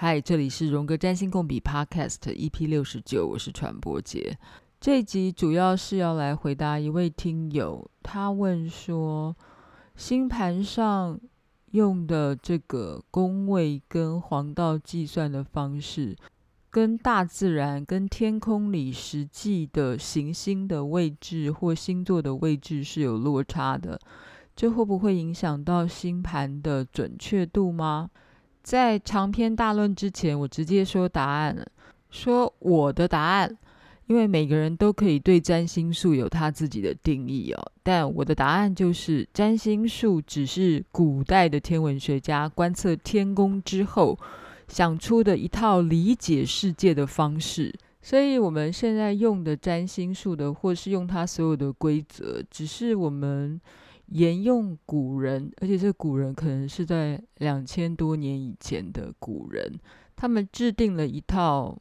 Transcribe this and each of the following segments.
嗨，这里是荣格占星共笔 Podcast EP 六十九，我是传播姐。这一集主要是要来回答一位听友，他问说，星盘上用的这个宫位跟黄道计算的方式，跟大自然、跟天空里实际的行星的位置或星座的位置是有落差的，这会不会影响到星盘的准确度吗？在长篇大论之前，我直接说答案。说我的答案，因为每个人都可以对占星术有他自己的定义哦。但我的答案就是，占星术只是古代的天文学家观测天宫之后想出的一套理解世界的方式。所以我们现在用的占星术的，或是用它所有的规则，只是我们。沿用古人，而且这古人可能是在两千多年以前的古人，他们制定了一套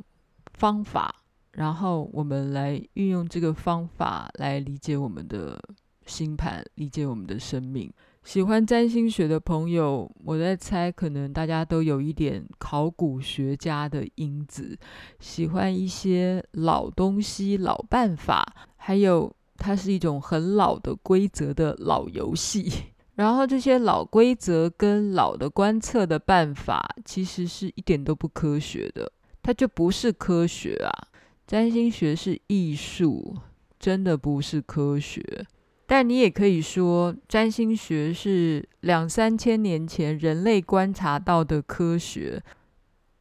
方法，然后我们来运用这个方法来理解我们的星盘，理解我们的生命。喜欢占星学的朋友，我在猜，可能大家都有一点考古学家的因子，喜欢一些老东西、老办法，还有。它是一种很老的规则的老游戏，然后这些老规则跟老的观测的办法，其实是一点都不科学的，它就不是科学啊！占星学是艺术，真的不是科学。但你也可以说，占星学是两三千年前人类观察到的科学。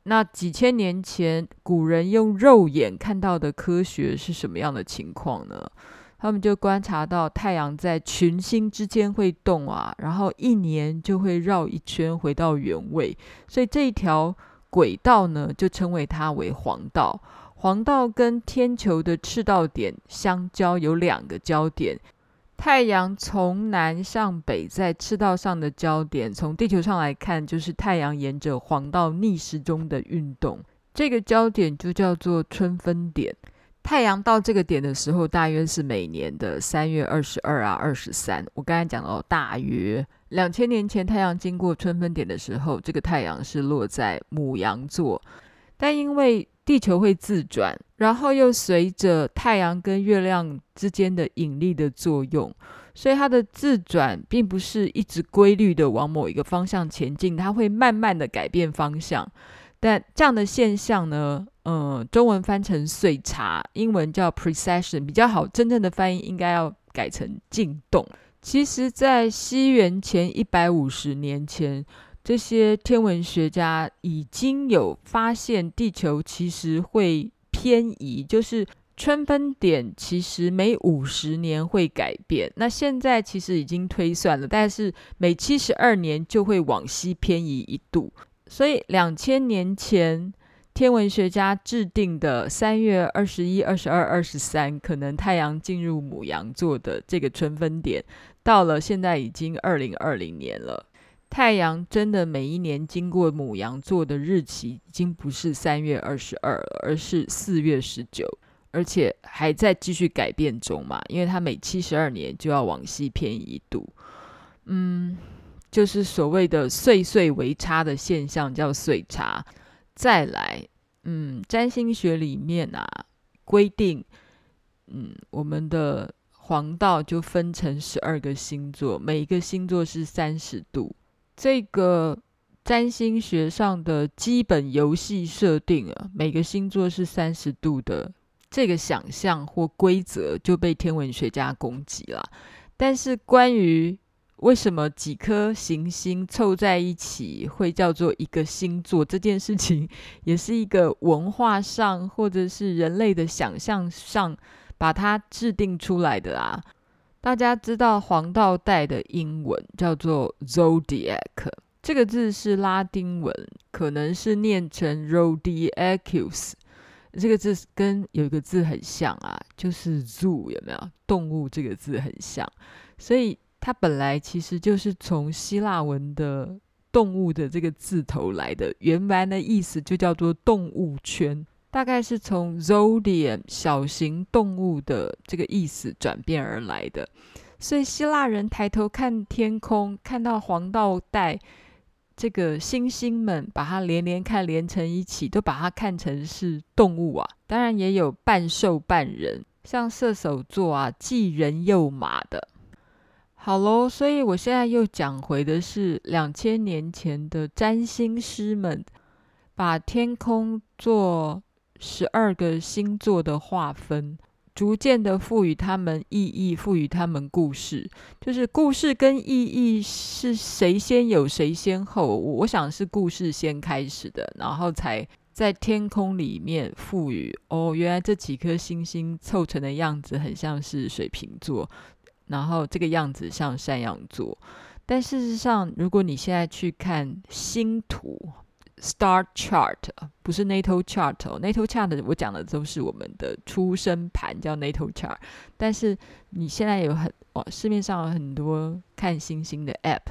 那几千年前古人用肉眼看到的科学是什么样的情况呢？他们就观察到太阳在群星之间会动啊，然后一年就会绕一圈回到原位，所以这一条轨道呢，就称为它为黄道。黄道跟天球的赤道点相交，有两个焦点。太阳从南向北在赤道上的焦点，从地球上来看，就是太阳沿着黄道逆时钟的运动，这个焦点就叫做春分点。太阳到这个点的时候，大约是每年的三月二十二啊、二十三。我刚才讲到，大约两千年前，太阳经过春分点的时候，这个太阳是落在母羊座。但因为地球会自转，然后又随着太阳跟月亮之间的引力的作用，所以它的自转并不是一直规律的往某一个方向前进，它会慢慢的改变方向。但这样的现象呢，嗯，中文翻成岁差，英文叫 precession 比较好。真正的翻译应该要改成进动。其实，在西元前一百五十年前，这些天文学家已经有发现地球其实会偏移，就是春分点其实每五十年会改变。那现在其实已经推算了，但是每七十二年就会往西偏移一度。所以两千年前。天文学家制定的三月二十一、二十二、二十三，可能太阳进入母羊座的这个春分点，到了现在已经二零二零年了。太阳真的每一年经过母羊座的日期，已经不是三月二十二了，而是四月十九，而且还在继续改变中嘛，因为它每七十二年就要往西偏一度。嗯，就是所谓的岁岁为差的现象，叫岁差。再来，嗯，占星学里面啊，规定，嗯，我们的黄道就分成十二个星座，每一个星座是三十度。这个占星学上的基本游戏设定啊，每个星座是三十度的这个想象或规则就被天文学家攻击了。但是关于为什么几颗行星凑在一起会叫做一个星座？这件事情也是一个文化上或者是人类的想象上把它制定出来的啊。大家知道黄道带的英文叫做 zodiac，这个字是拉丁文，可能是念成 zodiacus。这个字跟有一个字很像啊，就是 zoo 有没有？动物这个字很像，所以。它本来其实就是从希腊文的“动物”的这个字头来的，原来的意思就叫做“动物圈”，大概是从 zodiac 小型动物的这个意思转变而来的。所以希腊人抬头看天空，看到黄道带这个星星们把它连连看，连成一起，都把它看成是动物啊。当然也有半兽半人，像射手座啊，既人又马的。好喽，所以我现在又讲回的是两千年前的占星师们把天空做十二个星座的划分。逐渐的赋予他们意义，赋予他们故事，就是故事跟意义是谁先有谁先后？我想是故事先开始的，然后才在天空里面赋予。哦，原来这几颗星星凑成的样子很像是水瓶座，然后这个样子像山羊座。但事实上，如果你现在去看星图，Star chart 不是 natal chart。natal chart 我讲的都是我们的出生盘，叫 natal chart。但是你现在有很哦，市面上有很多看星星的 app，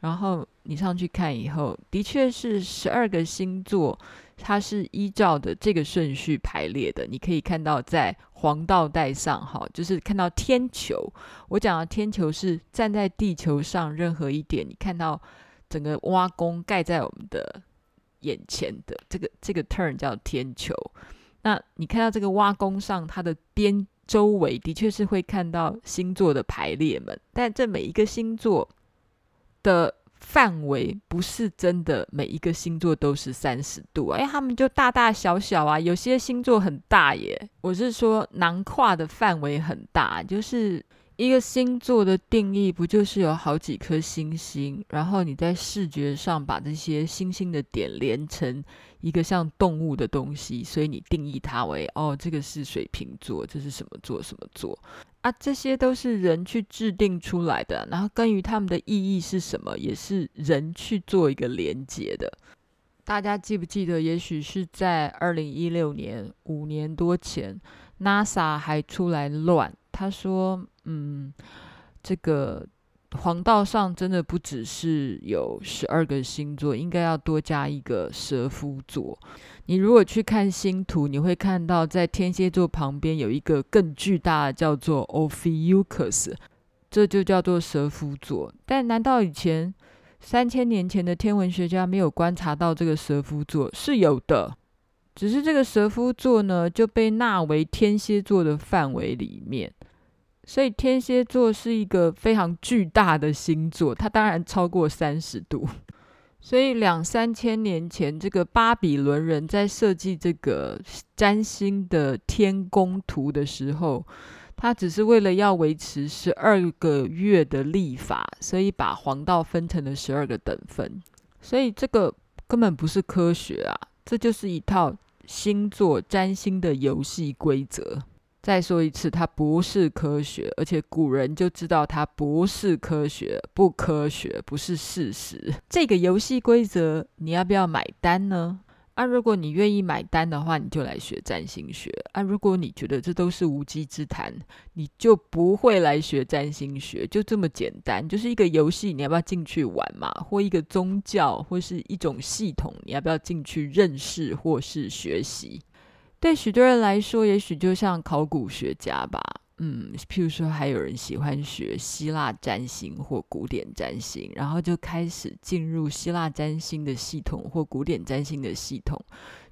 然后你上去看以后，的确是十二个星座，它是依照的这个顺序排列的。你可以看到在黄道带上，哈，就是看到天球。我讲的天球是站在地球上任何一点，你看到整个挖工盖在我们的。眼前的这个这个 turn 叫天球，那你看到这个挖工上，它的边周围的确是会看到星座的排列们，但这每一个星座的范围不是真的每一个星座都是三十度，哎，他们就大大小小啊，有些星座很大耶，我是说囊跨的范围很大，就是。一个星座的定义不就是有好几颗星星，然后你在视觉上把这些星星的点连成一个像动物的东西，所以你定义它为哦，这个是水瓶座，这是什么座什么座啊？这些都是人去制定出来的，然后关于他们的意义是什么，也是人去做一个连接的。大家记不记得？也许是在二零一六年，五年多前，NASA 还出来乱，他说。嗯，这个黄道上真的不只是有十二个星座，应该要多加一个蛇夫座。你如果去看星图，你会看到在天蝎座旁边有一个更巨大的，叫做 Ophiuchus，这就叫做蛇夫座。但难道以前三千年前的天文学家没有观察到这个蛇夫座？是有的，只是这个蛇夫座呢就被纳为天蝎座的范围里面。所以天蝎座是一个非常巨大的星座，它当然超过三十度。所以两三千年前，这个巴比伦人在设计这个占星的天宫图的时候，他只是为了要维持十二个月的历法，所以把黄道分成了十二个等分。所以这个根本不是科学啊，这就是一套星座占星的游戏规则。再说一次，它不是科学，而且古人就知道它不是科学，不科学，不是事实。这个游戏规则，你要不要买单呢？啊，如果你愿意买单的话，你就来学占星学；啊，如果你觉得这都是无稽之谈，你就不会来学占星学。就这么简单，就是一个游戏，你要不要进去玩嘛？或一个宗教，或是一种系统，你要不要进去认识或是学习？对许多人来说，也许就像考古学家吧，嗯，譬如说，还有人喜欢学希腊占星或古典占星，然后就开始进入希腊占星的系统或古典占星的系统，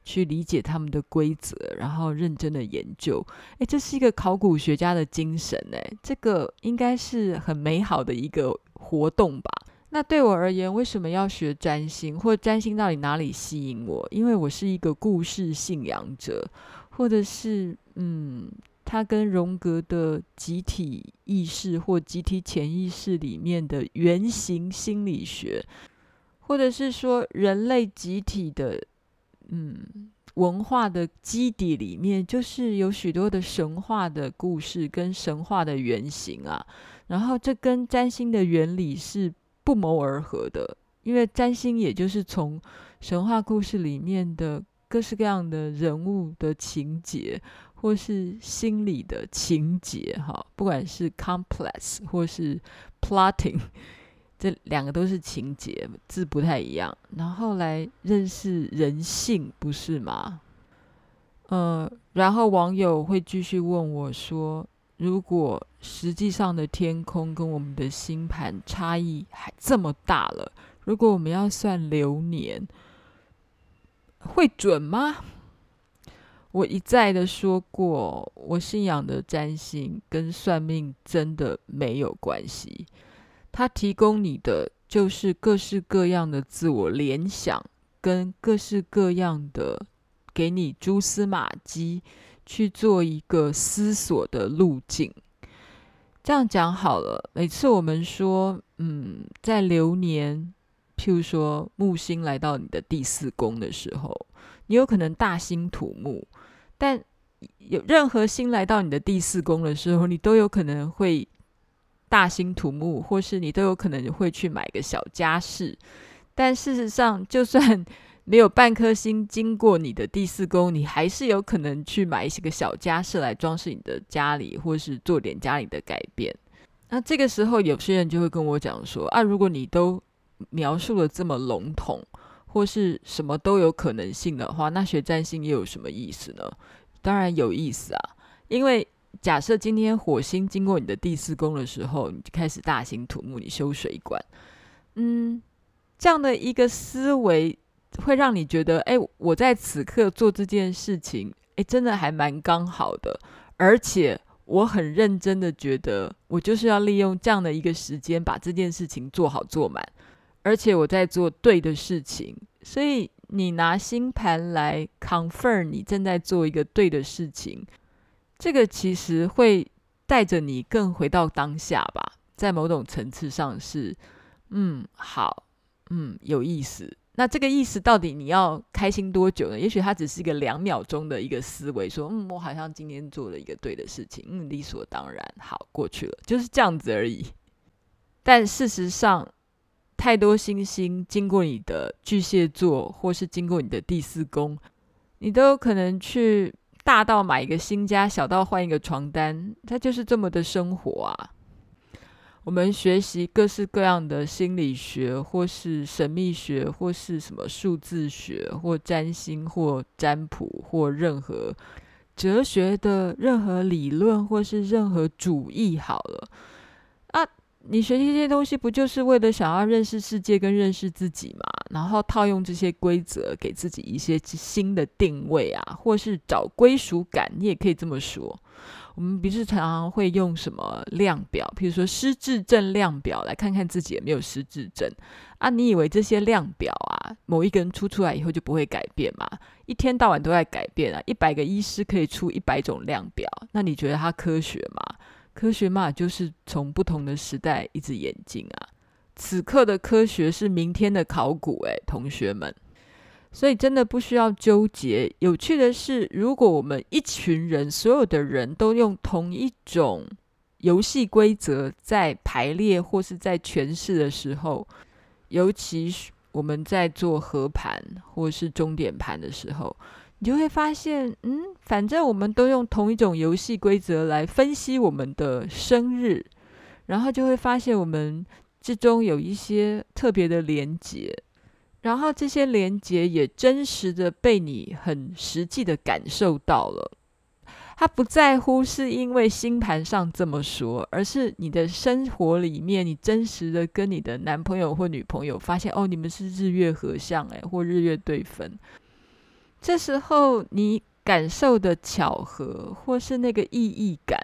去理解他们的规则，然后认真的研究。诶，这是一个考古学家的精神，诶，这个应该是很美好的一个活动吧。那对我而言，为什么要学占星？或占星到底哪里吸引我？因为我是一个故事信仰者，或者是嗯，它跟荣格的集体意识或集体潜意识里面的原型心理学，或者是说人类集体的嗯文化的基底里面，就是有许多的神话的故事跟神话的原型啊。然后这跟占星的原理是。不谋而合的，因为占星也就是从神话故事里面的各式各样的人物的情节，或是心理的情节，哈，不管是 complex 或是 plotting，这两个都是情节，字不太一样，然后来认识人性，不是吗？呃，然后网友会继续问我说。如果实际上的天空跟我们的星盘差异还这么大了，如果我们要算流年，会准吗？我一再的说过，我信仰的占星跟算命真的没有关系。它提供你的就是各式各样的自我联想，跟各式各样的给你蛛丝马迹，去做一个思索的路径。这样讲好了，每次我们说，嗯，在流年，譬如说木星来到你的第四宫的时候，你有可能大兴土木。但有任何星来到你的第四宫的时候，你都有可能会大兴土木，或是你都有可能会去买个小家饰。但事实上，就算没有半颗星经过你的第四宫，你还是有可能去买一些个小家饰来装饰你的家里，或是做点家里的改变。那这个时候，有些人就会跟我讲说：“啊，如果你都描述的这么笼统。”或是什么都有可能性的话，那学占星又有什么意思呢？当然有意思啊！因为假设今天火星经过你的第四宫的时候，你就开始大兴土木，你修水管，嗯，这样的一个思维会让你觉得，哎，我在此刻做这件事情，哎，真的还蛮刚好的，而且我很认真的觉得，我就是要利用这样的一个时间，把这件事情做好做满。而且我在做对的事情，所以你拿星盘来 confirm 你正在做一个对的事情，这个其实会带着你更回到当下吧。在某种层次上是，嗯，好，嗯，有意思。那这个意思到底你要开心多久呢？也许它只是一个两秒钟的一个思维，说，嗯，我好像今天做了一个对的事情，嗯，理所当然，好，过去了，就是这样子而已。但事实上，太多星星经过你的巨蟹座，或是经过你的第四宫，你都有可能去大到买一个新家，小到换一个床单，它就是这么的生活啊。我们学习各式各样的心理学，或是神秘学，或是什么数字学，或占星，或占卜，或任何哲学的任何理论，或是任何主义，好了啊。你学习这些东西，不就是为了想要认识世界跟认识自己嘛？然后套用这些规则，给自己一些新的定位啊，或是找归属感，你也可以这么说。我们不是常常会用什么量表，譬如说失智症量表，来看看自己有没有失智症啊？你以为这些量表啊，某一个人出出来以后就不会改变吗？一天到晚都在改变啊！一百个医师可以出一百种量表，那你觉得它科学吗？科学嘛，就是从不同的时代一直演进啊。此刻的科学是明天的考古，诶，同学们。所以真的不需要纠结。有趣的是，如果我们一群人，所有的人都用同一种游戏规则在排列或是在诠释的时候，尤其是我们在做合盘或是终点盘的时候。你就会发现，嗯，反正我们都用同一种游戏规则来分析我们的生日，然后就会发现我们之中有一些特别的连结，然后这些连结也真实的被你很实际的感受到了。他不在乎是因为星盘上这么说，而是你的生活里面，你真实的跟你的男朋友或女朋友发现，哦，你们是日月合相，诶，或日月对分。这时候你感受的巧合，或是那个意义感，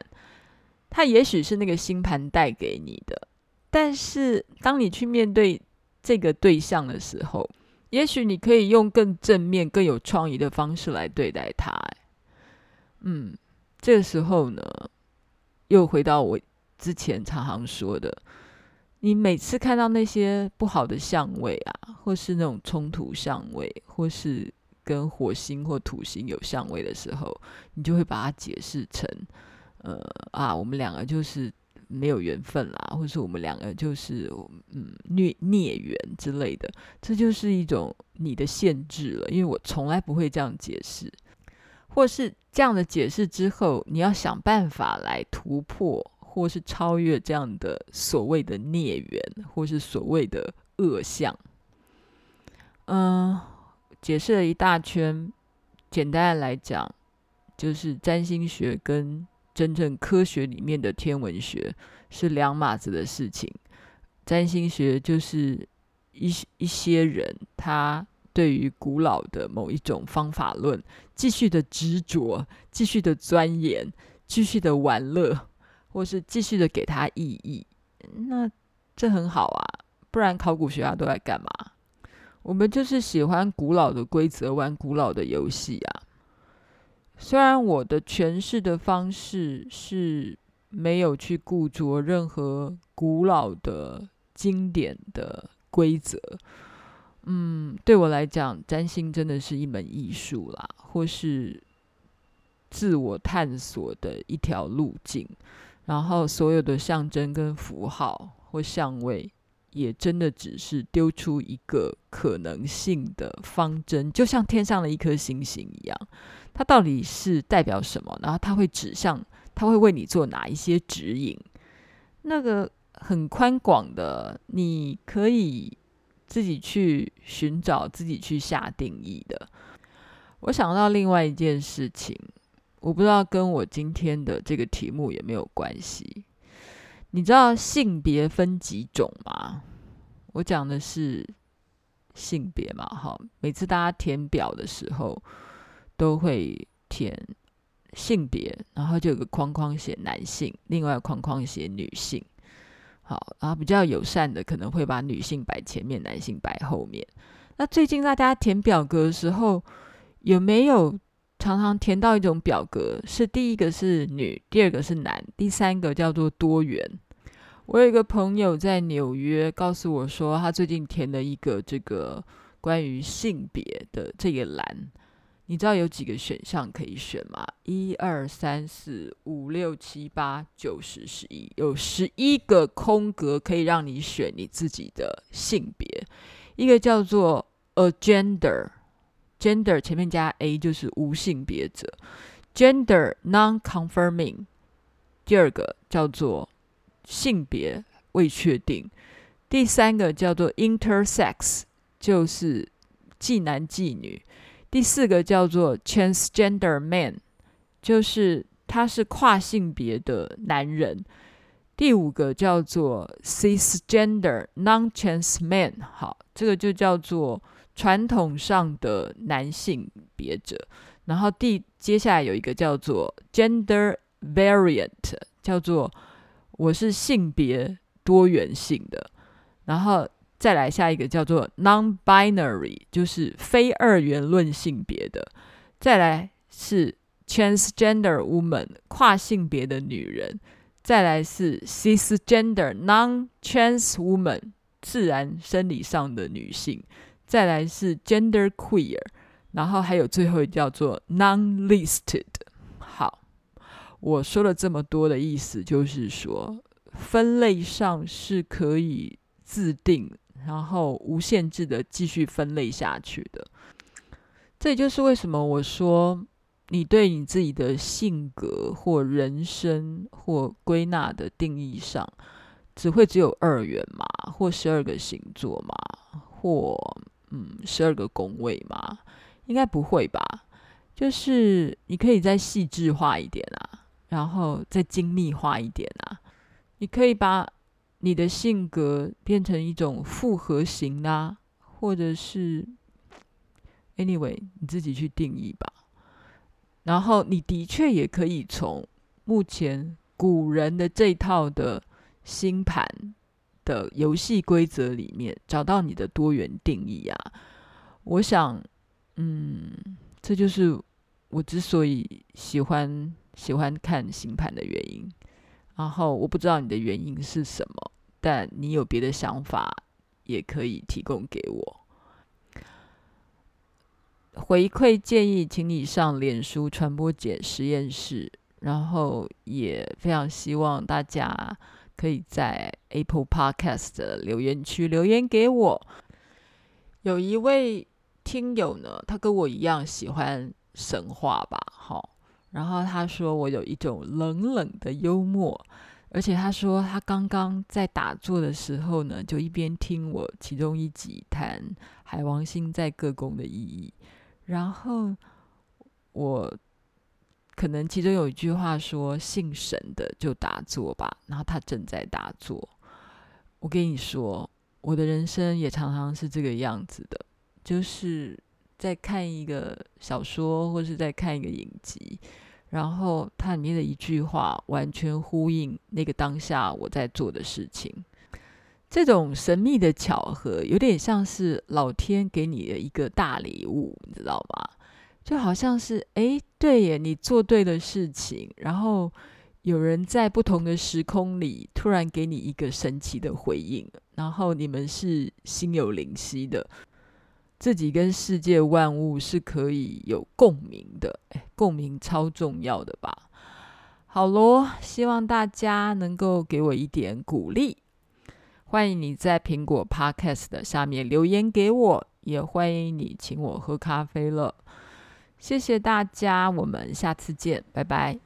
它也许是那个星盘带给你的。但是当你去面对这个对象的时候，也许你可以用更正面、更有创意的方式来对待他。嗯，这个时候呢，又回到我之前常常说的，你每次看到那些不好的相位啊，或是那种冲突相位，或是跟火星或土星有相位的时候，你就会把它解释成，呃啊，我们两个就是没有缘分啦，或者是我们两个就是嗯孽孽缘之类的，这就是一种你的限制了，因为我从来不会这样解释，或是这样的解释之后，你要想办法来突破，或是超越这样的所谓的孽缘，或是所谓的恶相，嗯、解释了一大圈，简单的来讲，就是占星学跟真正科学里面的天文学是两码子的事情。占星学就是一一些人，他对于古老的某一种方法论，继续的执着，继续的钻研，继续的玩乐，或是继续的给他意义，那这很好啊，不然考古学家都在干嘛？我们就是喜欢古老的规则，玩古老的游戏啊。虽然我的诠释的方式是没有去固着任何古老的经典的规则，嗯，对我来讲，占星真的是一门艺术啦，或是自我探索的一条路径。然后，所有的象征跟符号或相位，也真的只是丢出一个可能性的方针，就像天上的一颗星星一样。它到底是代表什么？然后它会指向，它会为你做哪一些指引？那个很宽广的，你可以自己去寻找，自己去下定义的。我想到另外一件事情，我不知道跟我今天的这个题目有没有关系。你知道性别分几种吗？我讲的是性别嘛，哈。每次大家填表的时候。都会填性别，然后就有个框框写男性，另外框框写女性。好，然后比较友善的可能会把女性摆前面，男性摆后面。那最近大家填表格的时候，有没有常常填到一种表格？是第一个是女，第二个是男，第三个叫做多元。我有一个朋友在纽约告诉我说，他最近填了一个这个关于性别的这个栏。你知道有几个选项可以选吗？一二三四五六七八九十十一，有十一个空格可以让你选你自己的性别。一个叫做 agender，gender 前面加 a 就是无性别者，gender non-confirming。第二个叫做性别未确定。第三个叫做 intersex，就是既男既女。第四个叫做 transgender man，就是他是跨性别的男人。第五个叫做 cisgender non-trans man，好，这个就叫做传统上的男性别者。然后第接下来有一个叫做 gender variant，叫做我是性别多元性的。然后。再来下一个叫做 non-binary，就是非二元论性别的。再来是 transgender woman，跨性别的女人。再来是 cisgender non-trans woman，自然生理上的女性。再来是 gender queer，然后还有最后一叫做 non-listed。好，我说了这么多的意思，就是说分类上是可以自定。然后无限制的继续分类下去的，这也就是为什么我说你对你自己的性格或人生或归纳的定义上，只会只有二元嘛，或十二个星座嘛，或嗯十二个宫位嘛，应该不会吧？就是你可以再细致化一点啊，然后再精密化一点啊，你可以把。你的性格变成一种复合型啦，或者是 anyway，你自己去定义吧。然后你的确也可以从目前古人的这套的星盘的游戏规则里面找到你的多元定义啊。我想，嗯，这就是我之所以喜欢喜欢看星盘的原因。然后我不知道你的原因是什么。但你有别的想法，也可以提供给我。回馈建议，请你上脸书传播姐实验室，然后也非常希望大家可以在 Apple Podcast 的留言区留言给我。有一位听友呢，他跟我一样喜欢神话吧，好，然后他说我有一种冷冷的幽默。而且他说，他刚刚在打坐的时候呢，就一边听我其中一集谈海王星在各宫的意义，然后我可能其中有一句话说“信神的就打坐吧”，然后他正在打坐。我跟你说，我的人生也常常是这个样子的，就是在看一个小说，或是在看一个影集，然后它里面的一句话完全呼应那个当下我在做的事情。这种神秘的巧合，有点像是老天给你的一个大礼物，你知道吗？就好像是，哎，对耶，你做对的事情，然后有人在不同的时空里突然给你一个神奇的回应，然后你们是心有灵犀的，自己跟世界万物是可以有共鸣的，哎，共鸣超重要的吧？好咯，希望大家能够给我一点鼓励，欢迎你在苹果 Podcast 的下面留言给我，也欢迎你请我喝咖啡了。谢谢大家，我们下次见，拜拜。